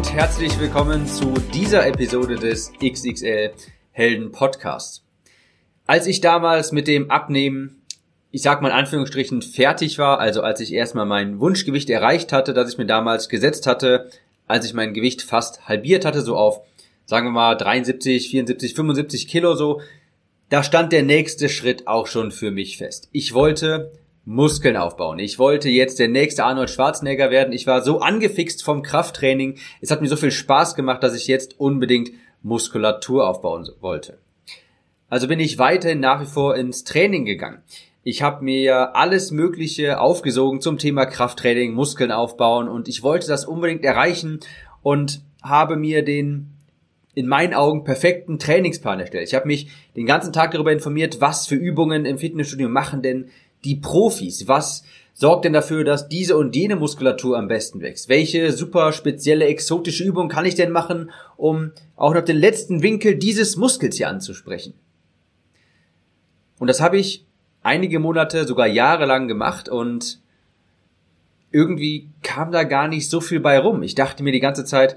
Und herzlich willkommen zu dieser Episode des XXL Helden Podcasts. Als ich damals mit dem Abnehmen, ich sag mal in Anführungsstrichen, fertig war, also als ich erstmal mein Wunschgewicht erreicht hatte, das ich mir damals gesetzt hatte, als ich mein Gewicht fast halbiert hatte, so auf, sagen wir mal, 73, 74, 75 Kilo so, da stand der nächste Schritt auch schon für mich fest. Ich wollte Muskeln aufbauen. Ich wollte jetzt der nächste Arnold Schwarzenegger werden. Ich war so angefixt vom Krafttraining. Es hat mir so viel Spaß gemacht, dass ich jetzt unbedingt Muskulatur aufbauen wollte. Also bin ich weiterhin nach wie vor ins Training gegangen. Ich habe mir alles Mögliche aufgesogen zum Thema Krafttraining, Muskeln aufbauen und ich wollte das unbedingt erreichen und habe mir den in meinen Augen perfekten Trainingsplan erstellt. Ich habe mich den ganzen Tag darüber informiert, was für Übungen im Fitnessstudio machen denn die Profis? Was sorgt denn dafür, dass diese und jene Muskulatur am besten wächst? Welche super spezielle exotische Übung kann ich denn machen, um auch noch den letzten Winkel dieses Muskels hier anzusprechen? Und das habe ich einige Monate, sogar jahrelang gemacht und irgendwie kam da gar nicht so viel bei rum. Ich dachte mir die ganze Zeit,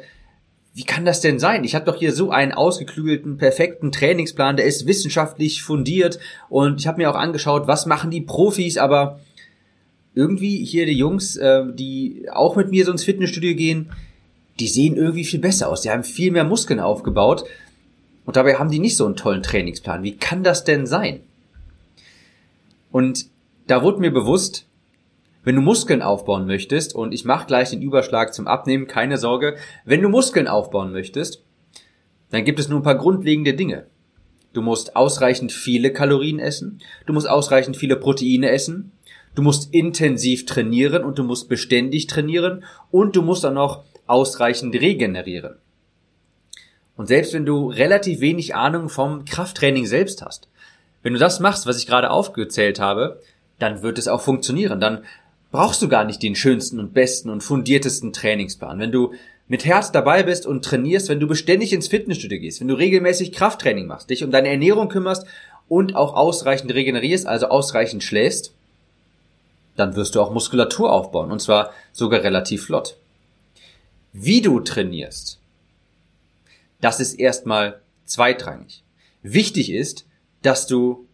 wie kann das denn sein? Ich habe doch hier so einen ausgeklügelten, perfekten Trainingsplan, der ist wissenschaftlich fundiert und ich habe mir auch angeschaut, was machen die Profis, aber irgendwie hier die Jungs, äh, die auch mit mir so ins Fitnessstudio gehen, die sehen irgendwie viel besser aus. Die haben viel mehr Muskeln aufgebaut und dabei haben die nicht so einen tollen Trainingsplan. Wie kann das denn sein? Und da wurde mir bewusst, wenn du Muskeln aufbauen möchtest, und ich mache gleich den Überschlag zum Abnehmen, keine Sorge, wenn du Muskeln aufbauen möchtest, dann gibt es nur ein paar grundlegende Dinge. Du musst ausreichend viele Kalorien essen, du musst ausreichend viele Proteine essen, du musst intensiv trainieren und du musst beständig trainieren und du musst auch noch ausreichend regenerieren. Und selbst wenn du relativ wenig Ahnung vom Krafttraining selbst hast, wenn du das machst, was ich gerade aufgezählt habe, dann wird es auch funktionieren. Dann brauchst du gar nicht den schönsten und besten und fundiertesten Trainingsplan. Wenn du mit Herz dabei bist und trainierst, wenn du beständig ins Fitnessstudio gehst, wenn du regelmäßig Krafttraining machst, dich um deine Ernährung kümmerst und auch ausreichend regenerierst, also ausreichend schläfst, dann wirst du auch Muskulatur aufbauen und zwar sogar relativ flott. Wie du trainierst, das ist erstmal zweitrangig. Wichtig ist, dass du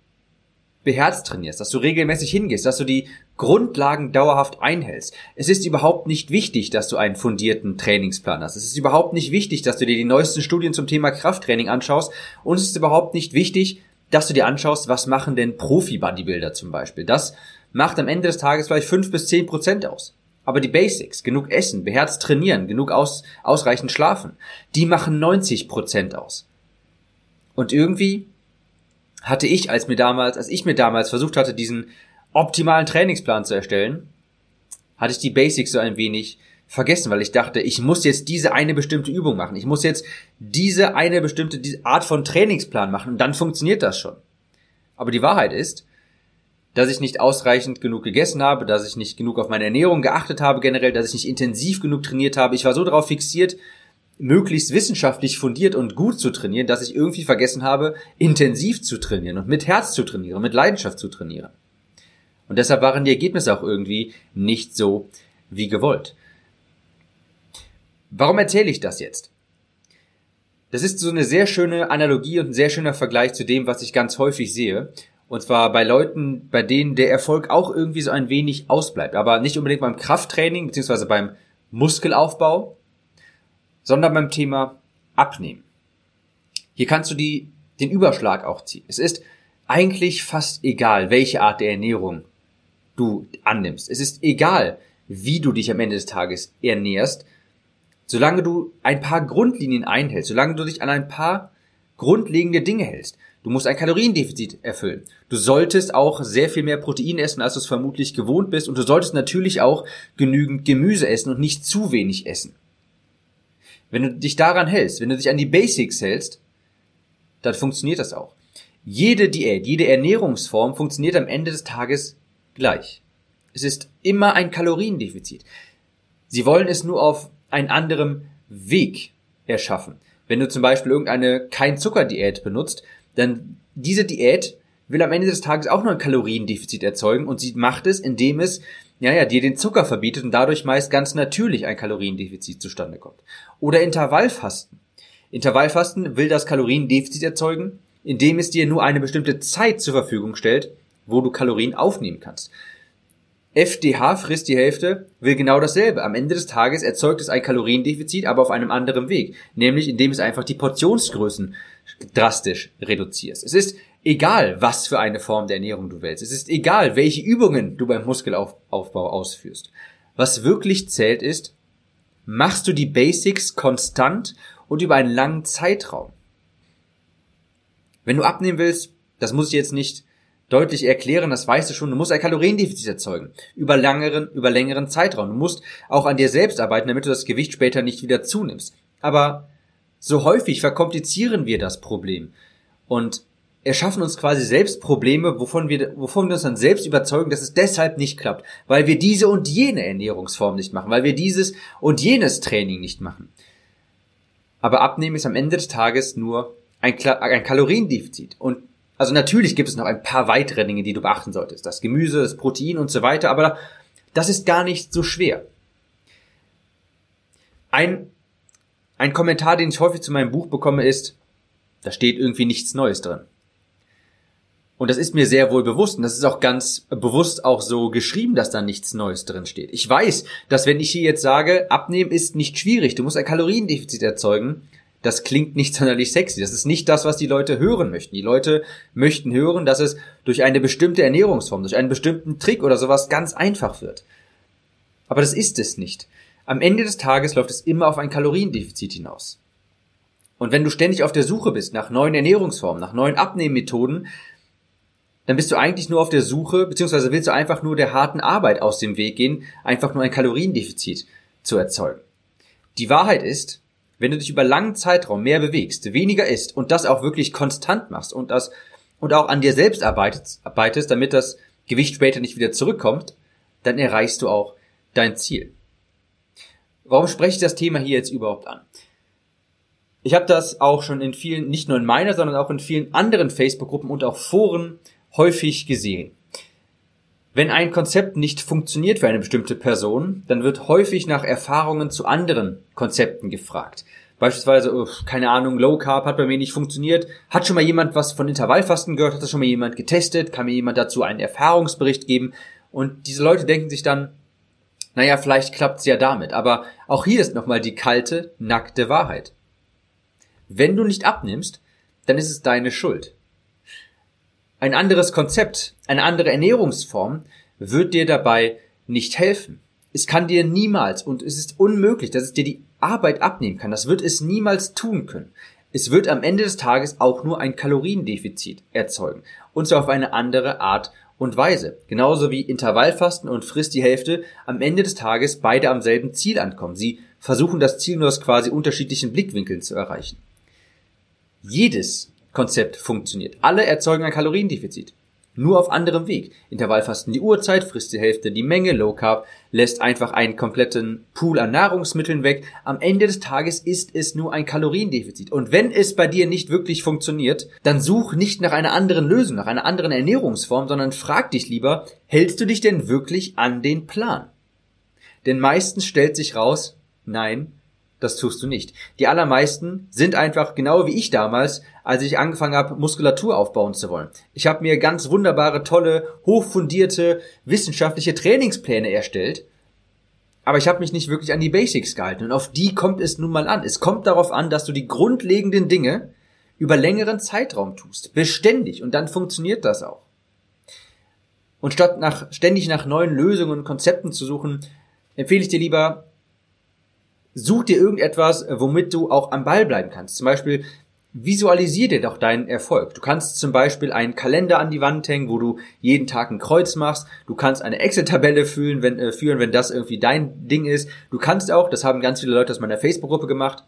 beherzt trainierst, dass du regelmäßig hingehst, dass du die Grundlagen dauerhaft einhältst. Es ist überhaupt nicht wichtig, dass du einen fundierten Trainingsplan hast. Es ist überhaupt nicht wichtig, dass du dir die neuesten Studien zum Thema Krafttraining anschaust. Und es ist überhaupt nicht wichtig, dass du dir anschaust, was machen denn Profi-Bodybuilder zum Beispiel. Das macht am Ende des Tages vielleicht fünf bis zehn Prozent aus. Aber die Basics, genug essen, beherzt trainieren, genug aus, ausreichend schlafen, die machen 90 Prozent aus. Und irgendwie hatte ich, als mir damals, als ich mir damals versucht hatte, diesen optimalen Trainingsplan zu erstellen, hatte ich die Basics so ein wenig vergessen, weil ich dachte, ich muss jetzt diese eine bestimmte Übung machen. Ich muss jetzt diese eine bestimmte Art von Trainingsplan machen und dann funktioniert das schon. Aber die Wahrheit ist, dass ich nicht ausreichend genug gegessen habe, dass ich nicht genug auf meine Ernährung geachtet habe generell, dass ich nicht intensiv genug trainiert habe. Ich war so darauf fixiert, möglichst wissenschaftlich fundiert und gut zu trainieren, dass ich irgendwie vergessen habe, intensiv zu trainieren und mit Herz zu trainieren, mit Leidenschaft zu trainieren. Und deshalb waren die Ergebnisse auch irgendwie nicht so wie gewollt. Warum erzähle ich das jetzt? Das ist so eine sehr schöne Analogie und ein sehr schöner Vergleich zu dem, was ich ganz häufig sehe. Und zwar bei Leuten, bei denen der Erfolg auch irgendwie so ein wenig ausbleibt. Aber nicht unbedingt beim Krafttraining beziehungsweise beim Muskelaufbau, sondern beim Thema Abnehmen. Hier kannst du die, den Überschlag auch ziehen. Es ist eigentlich fast egal, welche Art der Ernährung du annimmst. Es ist egal, wie du dich am Ende des Tages ernährst, solange du ein paar Grundlinien einhältst, solange du dich an ein paar grundlegende Dinge hältst. Du musst ein Kaloriendefizit erfüllen. Du solltest auch sehr viel mehr Protein essen, als du es vermutlich gewohnt bist. Und du solltest natürlich auch genügend Gemüse essen und nicht zu wenig essen. Wenn du dich daran hältst, wenn du dich an die Basics hältst, dann funktioniert das auch. Jede Diät, jede Ernährungsform funktioniert am Ende des Tages gleich. Es ist immer ein Kaloriendefizit. Sie wollen es nur auf einen anderen Weg erschaffen. Wenn du zum Beispiel irgendeine Kein-Zucker-Diät benutzt, dann diese Diät will am Ende des Tages auch nur ein Kaloriendefizit erzeugen und sie macht es, indem es ja, ja, dir den Zucker verbietet und dadurch meist ganz natürlich ein Kaloriendefizit zustande kommt. Oder Intervallfasten. Intervallfasten will das Kaloriendefizit erzeugen, indem es dir nur eine bestimmte Zeit zur Verfügung stellt, wo du Kalorien aufnehmen kannst. FDH frisst die Hälfte, will genau dasselbe. Am Ende des Tages erzeugt es ein Kaloriendefizit, aber auf einem anderen Weg. Nämlich indem es einfach die Portionsgrößen drastisch reduzierst. Es ist egal, was für eine Form der Ernährung du wählst. Es ist egal, welche Übungen du beim Muskelaufbau ausführst. Was wirklich zählt ist, machst du die Basics konstant und über einen langen Zeitraum. Wenn du abnehmen willst, das muss ich jetzt nicht deutlich erklären, das weißt du schon, du musst ein Kaloriendefizit erzeugen. Über längeren, über längeren Zeitraum. Du musst auch an dir selbst arbeiten, damit du das Gewicht später nicht wieder zunimmst. Aber so häufig verkomplizieren wir das Problem und erschaffen uns quasi selbst Probleme, wovon wir, wovon wir uns dann selbst überzeugen, dass es deshalb nicht klappt, weil wir diese und jene Ernährungsform nicht machen, weil wir dieses und jenes Training nicht machen. Aber Abnehmen ist am Ende des Tages nur ein, ein Kaloriendefizit. Und also natürlich gibt es noch ein paar weitere Dinge, die du beachten solltest. Das Gemüse, das Protein und so weiter, aber das ist gar nicht so schwer. Ein ein Kommentar, den ich häufig zu meinem Buch bekomme, ist, da steht irgendwie nichts Neues drin. Und das ist mir sehr wohl bewusst und das ist auch ganz bewusst auch so geschrieben, dass da nichts Neues drin steht. Ich weiß, dass wenn ich hier jetzt sage, abnehmen ist nicht schwierig, du musst ein Kaloriendefizit erzeugen, das klingt nicht sonderlich sexy. Das ist nicht das, was die Leute hören möchten. Die Leute möchten hören, dass es durch eine bestimmte Ernährungsform, durch einen bestimmten Trick oder sowas ganz einfach wird. Aber das ist es nicht. Am Ende des Tages läuft es immer auf ein Kaloriendefizit hinaus. Und wenn du ständig auf der Suche bist nach neuen Ernährungsformen, nach neuen Abnehmmethoden, dann bist du eigentlich nur auf der Suche, beziehungsweise willst du einfach nur der harten Arbeit aus dem Weg gehen, einfach nur ein Kaloriendefizit zu erzeugen. Die Wahrheit ist, wenn du dich über langen Zeitraum mehr bewegst, weniger isst und das auch wirklich konstant machst und das und auch an dir selbst arbeitest, arbeitest, damit das Gewicht später nicht wieder zurückkommt, dann erreichst du auch dein Ziel. Warum spreche ich das Thema hier jetzt überhaupt an? Ich habe das auch schon in vielen, nicht nur in meiner, sondern auch in vielen anderen Facebook-Gruppen und auch Foren häufig gesehen. Wenn ein Konzept nicht funktioniert für eine bestimmte Person, dann wird häufig nach Erfahrungen zu anderen Konzepten gefragt. Beispielsweise, oh, keine Ahnung, Low Carb hat bei mir nicht funktioniert. Hat schon mal jemand was von Intervallfasten gehört? Hat das schon mal jemand getestet? Kann mir jemand dazu einen Erfahrungsbericht geben? Und diese Leute denken sich dann, naja, vielleicht klappt's ja damit. Aber auch hier ist nochmal die kalte, nackte Wahrheit. Wenn du nicht abnimmst, dann ist es deine Schuld. Ein anderes Konzept, eine andere Ernährungsform wird dir dabei nicht helfen. Es kann dir niemals und es ist unmöglich, dass es dir die Arbeit abnehmen kann. Das wird es niemals tun können. Es wird am Ende des Tages auch nur ein Kaloriendefizit erzeugen. Und zwar auf eine andere Art und Weise. Genauso wie Intervallfasten und Frisst die Hälfte am Ende des Tages beide am selben Ziel ankommen. Sie versuchen das Ziel nur aus quasi unterschiedlichen Blickwinkeln zu erreichen. Jedes Konzept funktioniert. Alle erzeugen ein Kaloriendefizit. Nur auf anderem Weg. Intervallfasten die Uhrzeit, frisst die Hälfte die Menge, Low Carb lässt einfach einen kompletten Pool an Nahrungsmitteln weg. Am Ende des Tages ist es nur ein Kaloriendefizit. Und wenn es bei dir nicht wirklich funktioniert, dann such nicht nach einer anderen Lösung, nach einer anderen Ernährungsform, sondern frag dich lieber, hältst du dich denn wirklich an den Plan? Denn meistens stellt sich raus, nein, das tust du nicht. Die allermeisten sind einfach genau wie ich damals, als ich angefangen habe, Muskulatur aufbauen zu wollen. Ich habe mir ganz wunderbare, tolle, hochfundierte wissenschaftliche Trainingspläne erstellt, aber ich habe mich nicht wirklich an die Basics gehalten und auf die kommt es nun mal an. Es kommt darauf an, dass du die grundlegenden Dinge über längeren Zeitraum tust, beständig und dann funktioniert das auch. Und statt nach, ständig nach neuen Lösungen und Konzepten zu suchen, empfehle ich dir lieber, such dir irgendetwas, womit du auch am Ball bleiben kannst. Zum Beispiel visualisier dir doch deinen Erfolg. Du kannst zum Beispiel einen Kalender an die Wand hängen, wo du jeden Tag ein Kreuz machst. Du kannst eine Excel-Tabelle führen, wenn, äh, führen, wenn das irgendwie dein Ding ist. Du kannst auch, das haben ganz viele Leute aus meiner Facebook-Gruppe gemacht,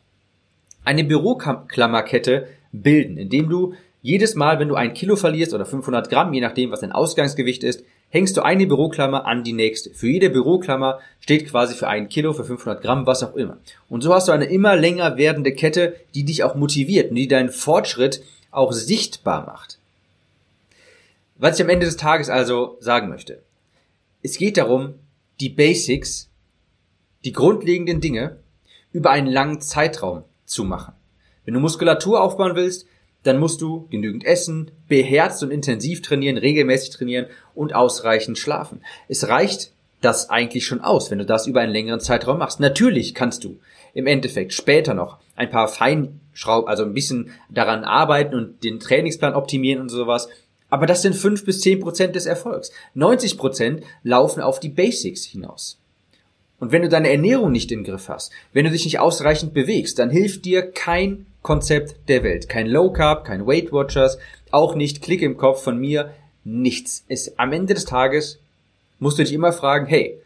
eine Büroklammerkette bilden, indem du jedes Mal, wenn du ein Kilo verlierst oder 500 Gramm, je nachdem, was dein Ausgangsgewicht ist, hängst du eine Büroklammer an die nächste. Für jede Büroklammer steht quasi für ein Kilo, für 500 Gramm, was auch immer. Und so hast du eine immer länger werdende Kette, die dich auch motiviert und die deinen Fortschritt auch sichtbar macht. Was ich am Ende des Tages also sagen möchte. Es geht darum, die Basics, die grundlegenden Dinge über einen langen Zeitraum zu machen. Wenn du Muskulatur aufbauen willst, dann musst du genügend essen, beherzt und intensiv trainieren, regelmäßig trainieren und ausreichend schlafen. Es reicht das eigentlich schon aus, wenn du das über einen längeren Zeitraum machst. Natürlich kannst du im Endeffekt später noch ein paar Feinschrauben, also ein bisschen daran arbeiten und den Trainingsplan optimieren und sowas. Aber das sind fünf bis zehn Prozent des Erfolgs. 90 Prozent laufen auf die Basics hinaus. Und wenn du deine Ernährung nicht im Griff hast, wenn du dich nicht ausreichend bewegst, dann hilft dir kein Konzept der Welt. Kein Low Carb, kein Weight Watchers, auch nicht Klick im Kopf von mir, nichts. Es, am Ende des Tages musst du dich immer fragen, hey,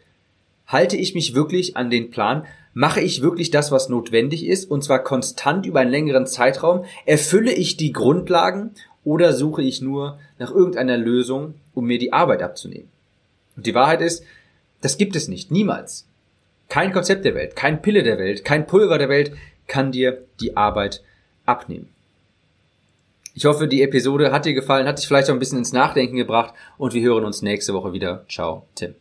halte ich mich wirklich an den Plan? Mache ich wirklich das, was notwendig ist, und zwar konstant über einen längeren Zeitraum? Erfülle ich die Grundlagen oder suche ich nur nach irgendeiner Lösung, um mir die Arbeit abzunehmen? Und die Wahrheit ist, das gibt es nicht, niemals. Kein Konzept der Welt, kein Pille der Welt, kein Pulver der Welt kann dir die Arbeit abnehmen. Ich hoffe, die Episode hat dir gefallen, hat dich vielleicht auch ein bisschen ins Nachdenken gebracht und wir hören uns nächste Woche wieder. Ciao, Tim.